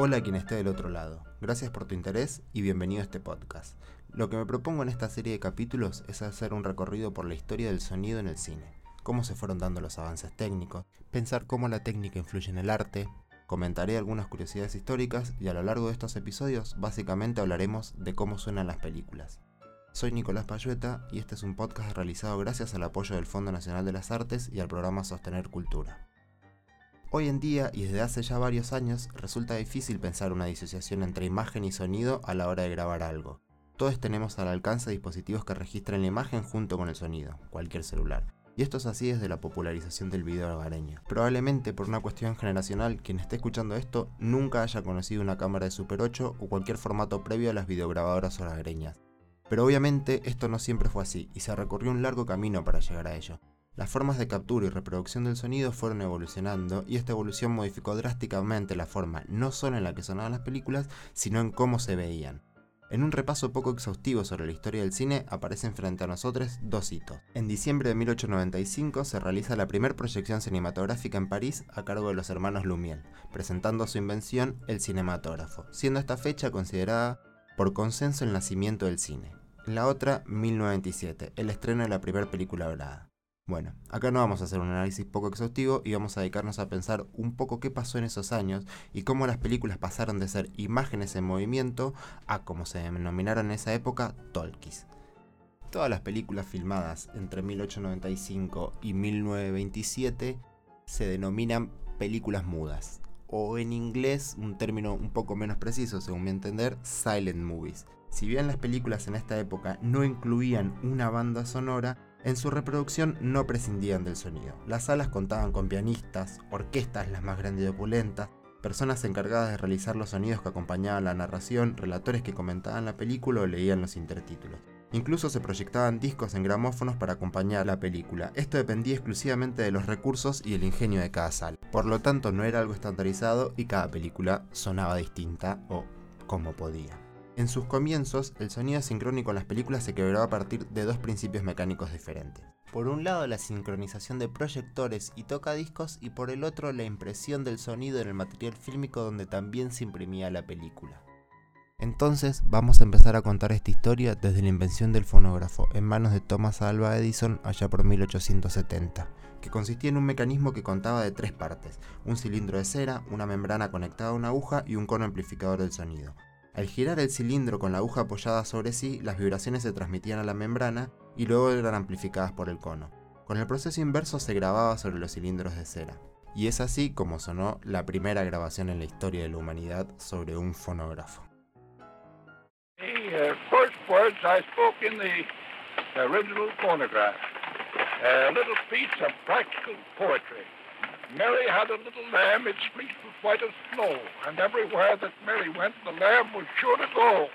Hola quien esté del otro lado. Gracias por tu interés y bienvenido a este podcast. Lo que me propongo en esta serie de capítulos es hacer un recorrido por la historia del sonido en el cine, cómo se fueron dando los avances técnicos, pensar cómo la técnica influye en el arte, comentaré algunas curiosidades históricas y a lo largo de estos episodios básicamente hablaremos de cómo suenan las películas. Soy Nicolás Payueta y este es un podcast realizado gracias al apoyo del Fondo Nacional de las Artes y al programa Sostener Cultura. Hoy en día y desde hace ya varios años resulta difícil pensar una disociación entre imagen y sonido a la hora de grabar algo. Todos tenemos al alcance dispositivos que registran la imagen junto con el sonido, cualquier celular. Y esto es así desde la popularización del video hogareño. Probablemente por una cuestión generacional, quien esté escuchando esto nunca haya conocido una cámara de Super 8 o cualquier formato previo a las videograbadoras hogareñas. Pero obviamente esto no siempre fue así y se recorrió un largo camino para llegar a ello. Las formas de captura y reproducción del sonido fueron evolucionando y esta evolución modificó drásticamente la forma no solo en la que sonaban las películas, sino en cómo se veían. En un repaso poco exhaustivo sobre la historia del cine aparecen frente a nosotros dos hitos. En diciembre de 1895 se realiza la primera proyección cinematográfica en París a cargo de los hermanos Lumière, presentando su invención, el cinematógrafo, siendo esta fecha considerada por consenso el nacimiento del cine. La otra, 1997, el estreno de la primera película hablada. Bueno, acá no vamos a hacer un análisis poco exhaustivo y vamos a dedicarnos a pensar un poco qué pasó en esos años y cómo las películas pasaron de ser imágenes en movimiento a, como se denominaron en esa época, talkies. Todas las películas filmadas entre 1895 y 1927 se denominan películas mudas, o en inglés, un término un poco menos preciso según mi entender, silent movies. Si bien las películas en esta época no incluían una banda sonora, en su reproducción no prescindían del sonido. Las salas contaban con pianistas, orquestas las más grandes y opulentas, personas encargadas de realizar los sonidos que acompañaban la narración, relatores que comentaban la película o leían los intertítulos. Incluso se proyectaban discos en gramófonos para acompañar la película. Esto dependía exclusivamente de los recursos y el ingenio de cada sala. Por lo tanto, no era algo estandarizado y cada película sonaba distinta o como podía. En sus comienzos, el sonido sincrónico en las películas se quebró a partir de dos principios mecánicos diferentes. Por un lado, la sincronización de proyectores y tocadiscos, y por el otro, la impresión del sonido en el material fílmico donde también se imprimía la película. Entonces, vamos a empezar a contar esta historia desde la invención del fonógrafo en manos de Thomas Alva Edison allá por 1870, que consistía en un mecanismo que contaba de tres partes, un cilindro de cera, una membrana conectada a una aguja y un cono amplificador del sonido. Al girar el cilindro con la aguja apoyada sobre sí, las vibraciones se transmitían a la membrana y luego eran amplificadas por el cono. Con el proceso inverso se grababa sobre los cilindros de cera. Y es así como sonó la primera grabación en la historia de la humanidad sobre un fonógrafo. Uh, first the original practical poetry. Mary had a little lamb, its fleece was white as snow, and everywhere that Mary went, the lamb was sure to go.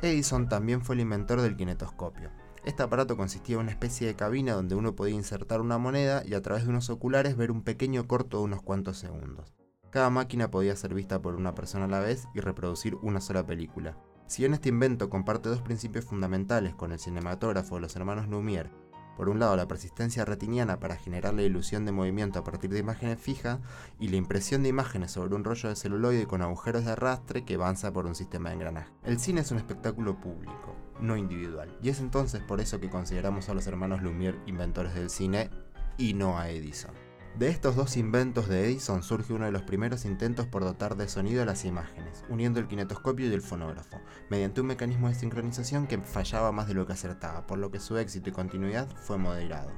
Edison también fue el inventor del kinetoscopio. Este aparato consistía en una especie de cabina donde uno podía insertar una moneda y a través de unos oculares ver un pequeño corto de unos cuantos segundos. Cada máquina podía ser vista por una persona a la vez y reproducir una sola película. Si bien este invento comparte dos principios fundamentales con el cinematógrafo de los hermanos Lumière por un lado, la persistencia retiniana para generar la ilusión de movimiento a partir de imágenes fijas y la impresión de imágenes sobre un rollo de celuloide con agujeros de arrastre que avanza por un sistema de engranaje. El cine es un espectáculo público, no individual, y es entonces por eso que consideramos a los hermanos Lumière inventores del cine y no a Edison. De estos dos inventos de Edison surge uno de los primeros intentos por dotar de sonido a las imágenes, uniendo el kinetoscopio y el fonógrafo, mediante un mecanismo de sincronización que fallaba más de lo que acertaba, por lo que su éxito y continuidad fue moderado.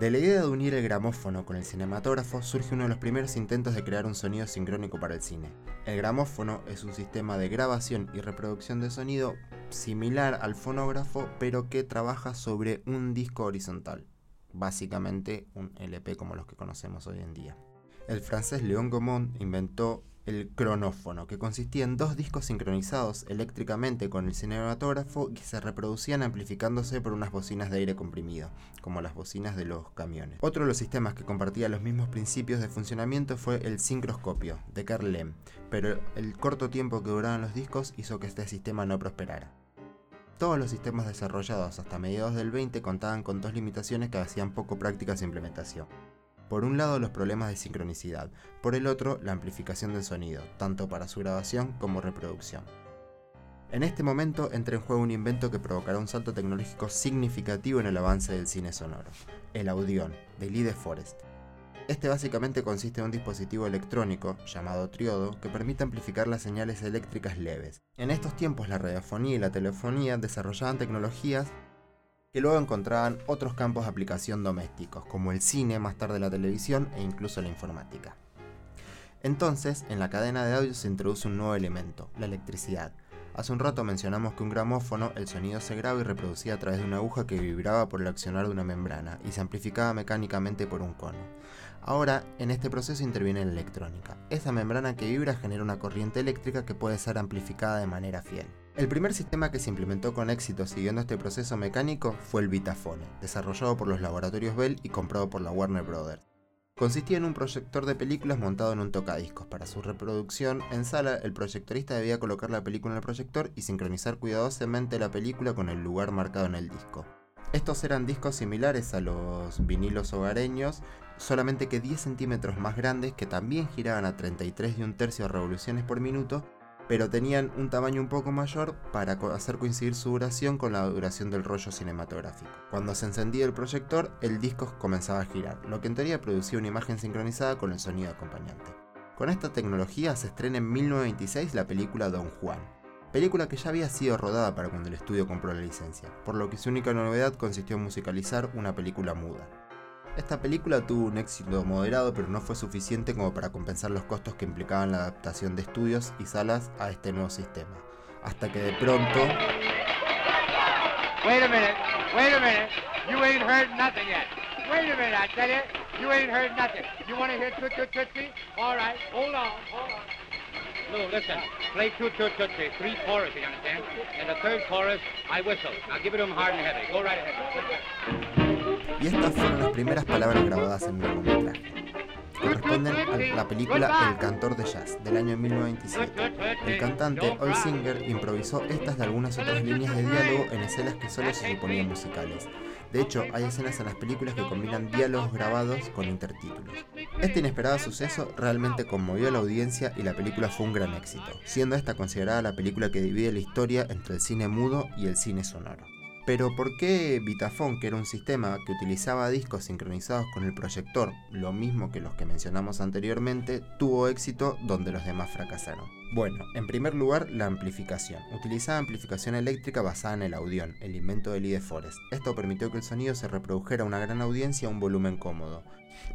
De la idea de unir el gramófono con el cinematógrafo surge uno de los primeros intentos de crear un sonido sincrónico para el cine. El gramófono es un sistema de grabación y reproducción de sonido similar al fonógrafo, pero que trabaja sobre un disco horizontal básicamente un LP como los que conocemos hoy en día. El francés Léon Gaumont inventó el cronófono, que consistía en dos discos sincronizados eléctricamente con el cinematógrafo que se reproducían amplificándose por unas bocinas de aire comprimido, como las bocinas de los camiones. Otro de los sistemas que compartía los mismos principios de funcionamiento fue el sincroscopio, de Carl Lem, pero el corto tiempo que duraban los discos hizo que este sistema no prosperara. Todos los sistemas desarrollados hasta mediados del 20 contaban con dos limitaciones que hacían poco práctica su implementación. Por un lado los problemas de sincronicidad, por el otro la amplificación del sonido, tanto para su grabación como reproducción. En este momento entra en juego un invento que provocará un salto tecnológico significativo en el avance del cine sonoro, el Audion, de Lee de Forest. Este básicamente consiste en un dispositivo electrónico, llamado triodo, que permite amplificar las señales eléctricas leves. En estos tiempos la radiofonía y la telefonía desarrollaban tecnologías que luego encontraban otros campos de aplicación domésticos, como el cine, más tarde la televisión e incluso la informática. Entonces, en la cadena de audio se introduce un nuevo elemento, la electricidad, Hace un rato mencionamos que un gramófono, el sonido se graba y reproducía a través de una aguja que vibraba por el accionar de una membrana y se amplificaba mecánicamente por un cono. Ahora, en este proceso interviene la electrónica. Esa membrana que vibra genera una corriente eléctrica que puede ser amplificada de manera fiel. El primer sistema que se implementó con éxito siguiendo este proceso mecánico fue el Vitafone, desarrollado por los laboratorios Bell y comprado por la Warner Brothers. Consistía en un proyector de películas montado en un tocadiscos. Para su reproducción en sala, el proyectorista debía colocar la película en el proyector y sincronizar cuidadosamente la película con el lugar marcado en el disco. Estos eran discos similares a los vinilos hogareños, solamente que 10 centímetros más grandes que también giraban a 33 y un tercio revoluciones por minuto pero tenían un tamaño un poco mayor para hacer coincidir su duración con la duración del rollo cinematográfico. Cuando se encendía el proyector, el disco comenzaba a girar, lo que en teoría producía una imagen sincronizada con el sonido acompañante. Con esta tecnología se estrena en 1926 la película Don Juan, película que ya había sido rodada para cuando el estudio compró la licencia, por lo que su única novedad consistió en musicalizar una película muda. Esta película tuvo un éxito moderado, pero no fue suficiente como para compensar los costos que implicaban la adaptación de estudios y salas a este nuevo sistema. Hasta que de pronto. Wait a minute, wait a minute. You ain't heard nothing yet. Wait a minute, I you, ain't heard nothing. You want to hear Toot Toot Tootsie? All right, hold on, hold on. No, listen. Play Toot Toot Tootsie, three choruses, you understand? And the third chorus, I whistle. Now give it to him hard and heavy. Go right ahead y estas fueron las primeras palabras grabadas en un largometraje. Corresponden a la película El cantor de jazz del año 1927. El cantante Old Singer improvisó estas y algunas otras líneas de diálogo en escenas que solo se suponían musicales. De hecho, hay escenas en las películas que combinan diálogos grabados con intertítulos. Este inesperado suceso realmente conmovió a la audiencia y la película fue un gran éxito, siendo esta considerada la película que divide la historia entre el cine mudo y el cine sonoro. Pero ¿por qué Vitafone, que era un sistema que utilizaba discos sincronizados con el proyector, lo mismo que los que mencionamos anteriormente, tuvo éxito donde los demás fracasaron? Bueno, en primer lugar, la amplificación. Utilizaba amplificación eléctrica basada en el audión, el invento de Lee de Forest. Esto permitió que el sonido se reprodujera a una gran audiencia a un volumen cómodo.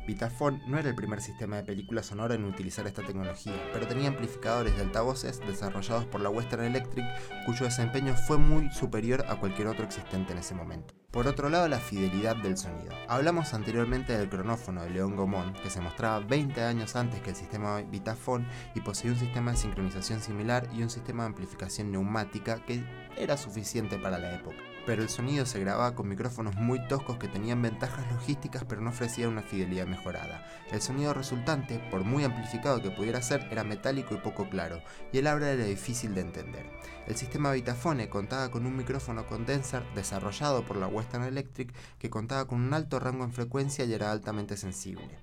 Vitaphone no era el primer sistema de película sonora en utilizar esta tecnología, pero tenía amplificadores de altavoces desarrollados por la Western Electric cuyo desempeño fue muy superior a cualquier otro existente en ese momento. Por otro lado, la fidelidad del sonido. Hablamos anteriormente del cronófono de León Gaumont, que se mostraba 20 años antes que el sistema Vitaphone y poseía un sistema de sincronización similar y un sistema de amplificación neumática que era suficiente para la época pero el sonido se grababa con micrófonos muy toscos que tenían ventajas logísticas pero no ofrecían una fidelidad mejorada. El sonido resultante, por muy amplificado que pudiera ser, era metálico y poco claro, y el habla era difícil de entender. El sistema Vitafone contaba con un micrófono condenser desarrollado por la Western Electric que contaba con un alto rango en frecuencia y era altamente sensible.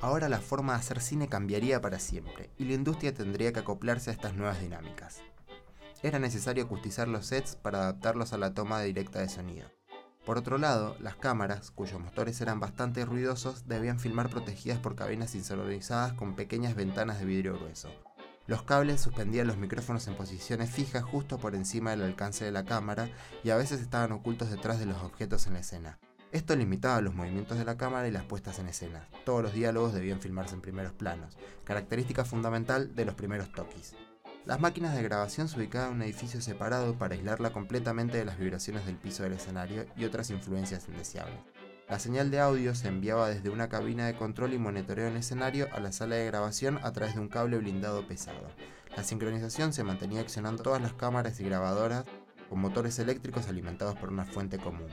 Ahora la forma de hacer cine cambiaría para siempre, y la industria tendría que acoplarse a estas nuevas dinámicas era necesario acustizar los sets para adaptarlos a la toma directa de sonido. Por otro lado, las cámaras, cuyos motores eran bastante ruidosos, debían filmar protegidas por cabinas insonorizadas con pequeñas ventanas de vidrio grueso. Los cables suspendían los micrófonos en posiciones fijas justo por encima del alcance de la cámara y a veces estaban ocultos detrás de los objetos en la escena. Esto limitaba los movimientos de la cámara y las puestas en escena. Todos los diálogos debían filmarse en primeros planos, característica fundamental de los primeros Tokis. Las máquinas de grabación se ubicaban en un edificio separado para aislarla completamente de las vibraciones del piso del escenario y otras influencias indeseables. La señal de audio se enviaba desde una cabina de control y monitoreo en escenario a la sala de grabación a través de un cable blindado pesado. La sincronización se mantenía accionando todas las cámaras y grabadoras con motores eléctricos alimentados por una fuente común.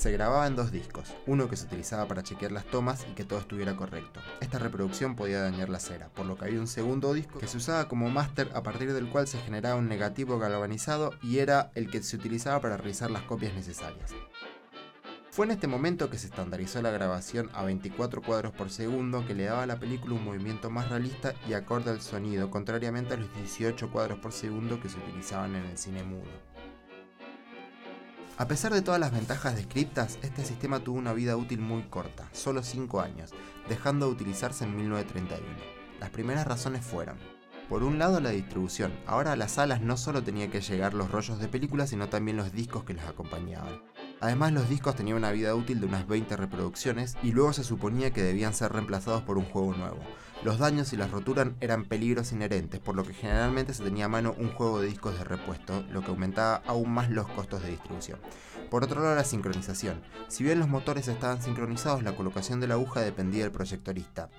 Se grababa en dos discos, uno que se utilizaba para chequear las tomas y que todo estuviera correcto. Esta reproducción podía dañar la cera, por lo que había un segundo disco que se usaba como máster a partir del cual se generaba un negativo galvanizado y era el que se utilizaba para realizar las copias necesarias. Fue en este momento que se estandarizó la grabación a 24 cuadros por segundo que le daba a la película un movimiento más realista y acorde al sonido, contrariamente a los 18 cuadros por segundo que se utilizaban en el cine mudo. A pesar de todas las ventajas descriptas, este sistema tuvo una vida útil muy corta, solo 5 años, dejando de utilizarse en 1931. Las primeras razones fueron, por un lado la distribución, ahora a las salas no solo tenía que llegar los rollos de películas, sino también los discos que los acompañaban. Además los discos tenían una vida útil de unas 20 reproducciones y luego se suponía que debían ser reemplazados por un juego nuevo. Los daños y las roturas eran peligros inherentes, por lo que generalmente se tenía a mano un juego de discos de repuesto, lo que aumentaba aún más los costos de distribución. Por otro lado, la sincronización. Si bien los motores estaban sincronizados, la colocación de la aguja dependía del proyectorista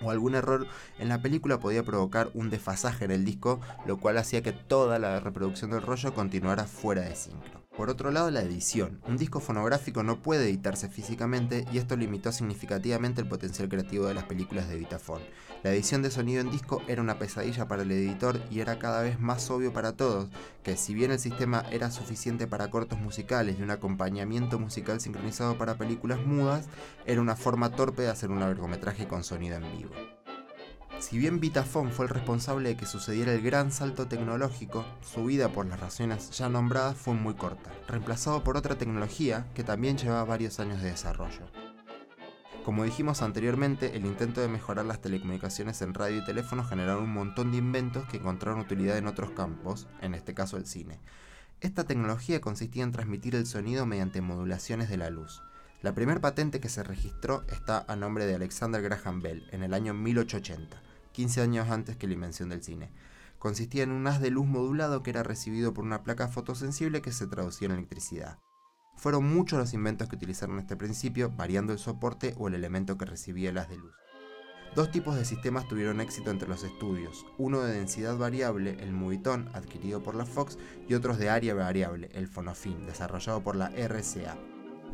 o algún error en la película podía provocar un desfasaje en el disco, lo cual hacía que toda la reproducción del rollo continuara fuera de sincro. Por otro lado, la edición. Un disco fonográfico no puede editarse físicamente y esto limitó significativamente el potencial creativo de las películas de Vitaphone. La edición de sonido en disco era una pesadilla para el editor y era cada vez más obvio para todos que si bien el sistema era suficiente para cortos musicales y un acompañamiento musical sincronizado para películas mudas, era una forma torpe de hacer un largometraje con sonido en vivo. Si bien Vitaphone fue el responsable de que sucediera el gran salto tecnológico, su vida por las razones ya nombradas fue muy corta, reemplazado por otra tecnología que también llevaba varios años de desarrollo. Como dijimos anteriormente, el intento de mejorar las telecomunicaciones en radio y teléfono generaron un montón de inventos que encontraron utilidad en otros campos, en este caso el cine. Esta tecnología consistía en transmitir el sonido mediante modulaciones de la luz. La primera patente que se registró está a nombre de Alexander Graham Bell en el año 1880. 15 años antes que la invención del cine. Consistía en un haz de luz modulado que era recibido por una placa fotosensible que se traducía en electricidad. Fueron muchos los inventos que utilizaron este principio, variando el soporte o el elemento que recibía el haz de luz. Dos tipos de sistemas tuvieron éxito entre los estudios, uno de densidad variable, el Moviton, adquirido por la Fox, y otros de área variable, el Fonofin, desarrollado por la RCA.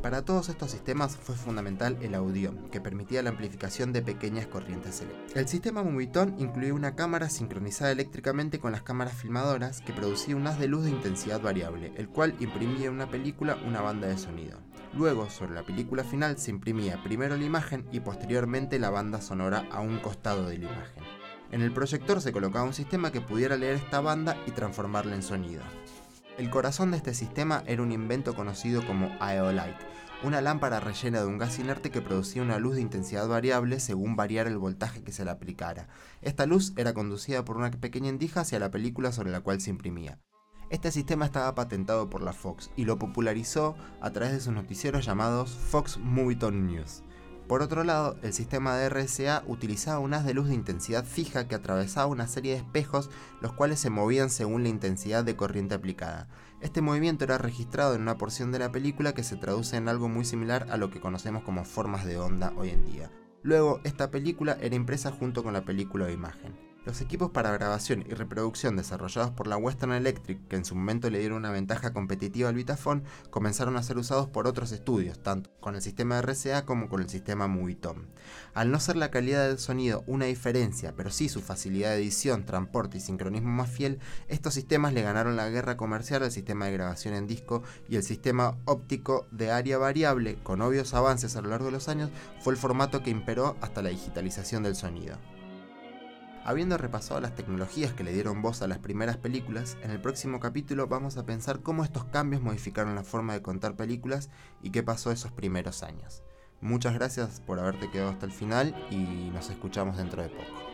Para todos estos sistemas fue fundamental el audio, que permitía la amplificación de pequeñas corrientes eléctricas. El sistema Moviton incluía una cámara sincronizada eléctricamente con las cámaras filmadoras que producía un haz de luz de intensidad variable, el cual imprimía en una película una banda de sonido. Luego, sobre la película final, se imprimía primero la imagen y posteriormente la banda sonora a un costado de la imagen. En el proyector se colocaba un sistema que pudiera leer esta banda y transformarla en sonido. El corazón de este sistema era un invento conocido como Aeolite, una lámpara rellena de un gas inerte que producía una luz de intensidad variable según variara el voltaje que se le aplicara. Esta luz era conducida por una pequeña endija hacia la película sobre la cual se imprimía. Este sistema estaba patentado por la Fox y lo popularizó a través de sus noticieros llamados Fox Movietone News. Por otro lado, el sistema de RSA utilizaba un haz de luz de intensidad fija que atravesaba una serie de espejos, los cuales se movían según la intensidad de corriente aplicada. Este movimiento era registrado en una porción de la película que se traduce en algo muy similar a lo que conocemos como formas de onda hoy en día. Luego, esta película era impresa junto con la película o imagen. Los equipos para grabación y reproducción desarrollados por la Western Electric, que en su momento le dieron una ventaja competitiva al Vitaphone, comenzaron a ser usados por otros estudios, tanto con el sistema RCA como con el sistema Movietone. Al no ser la calidad del sonido una diferencia, pero sí su facilidad de edición, transporte y sincronismo más fiel, estos sistemas le ganaron la guerra comercial al sistema de grabación en disco y el sistema óptico de área variable, con obvios avances a lo largo de los años, fue el formato que imperó hasta la digitalización del sonido. Habiendo repasado las tecnologías que le dieron voz a las primeras películas, en el próximo capítulo vamos a pensar cómo estos cambios modificaron la forma de contar películas y qué pasó esos primeros años. Muchas gracias por haberte quedado hasta el final y nos escuchamos dentro de poco.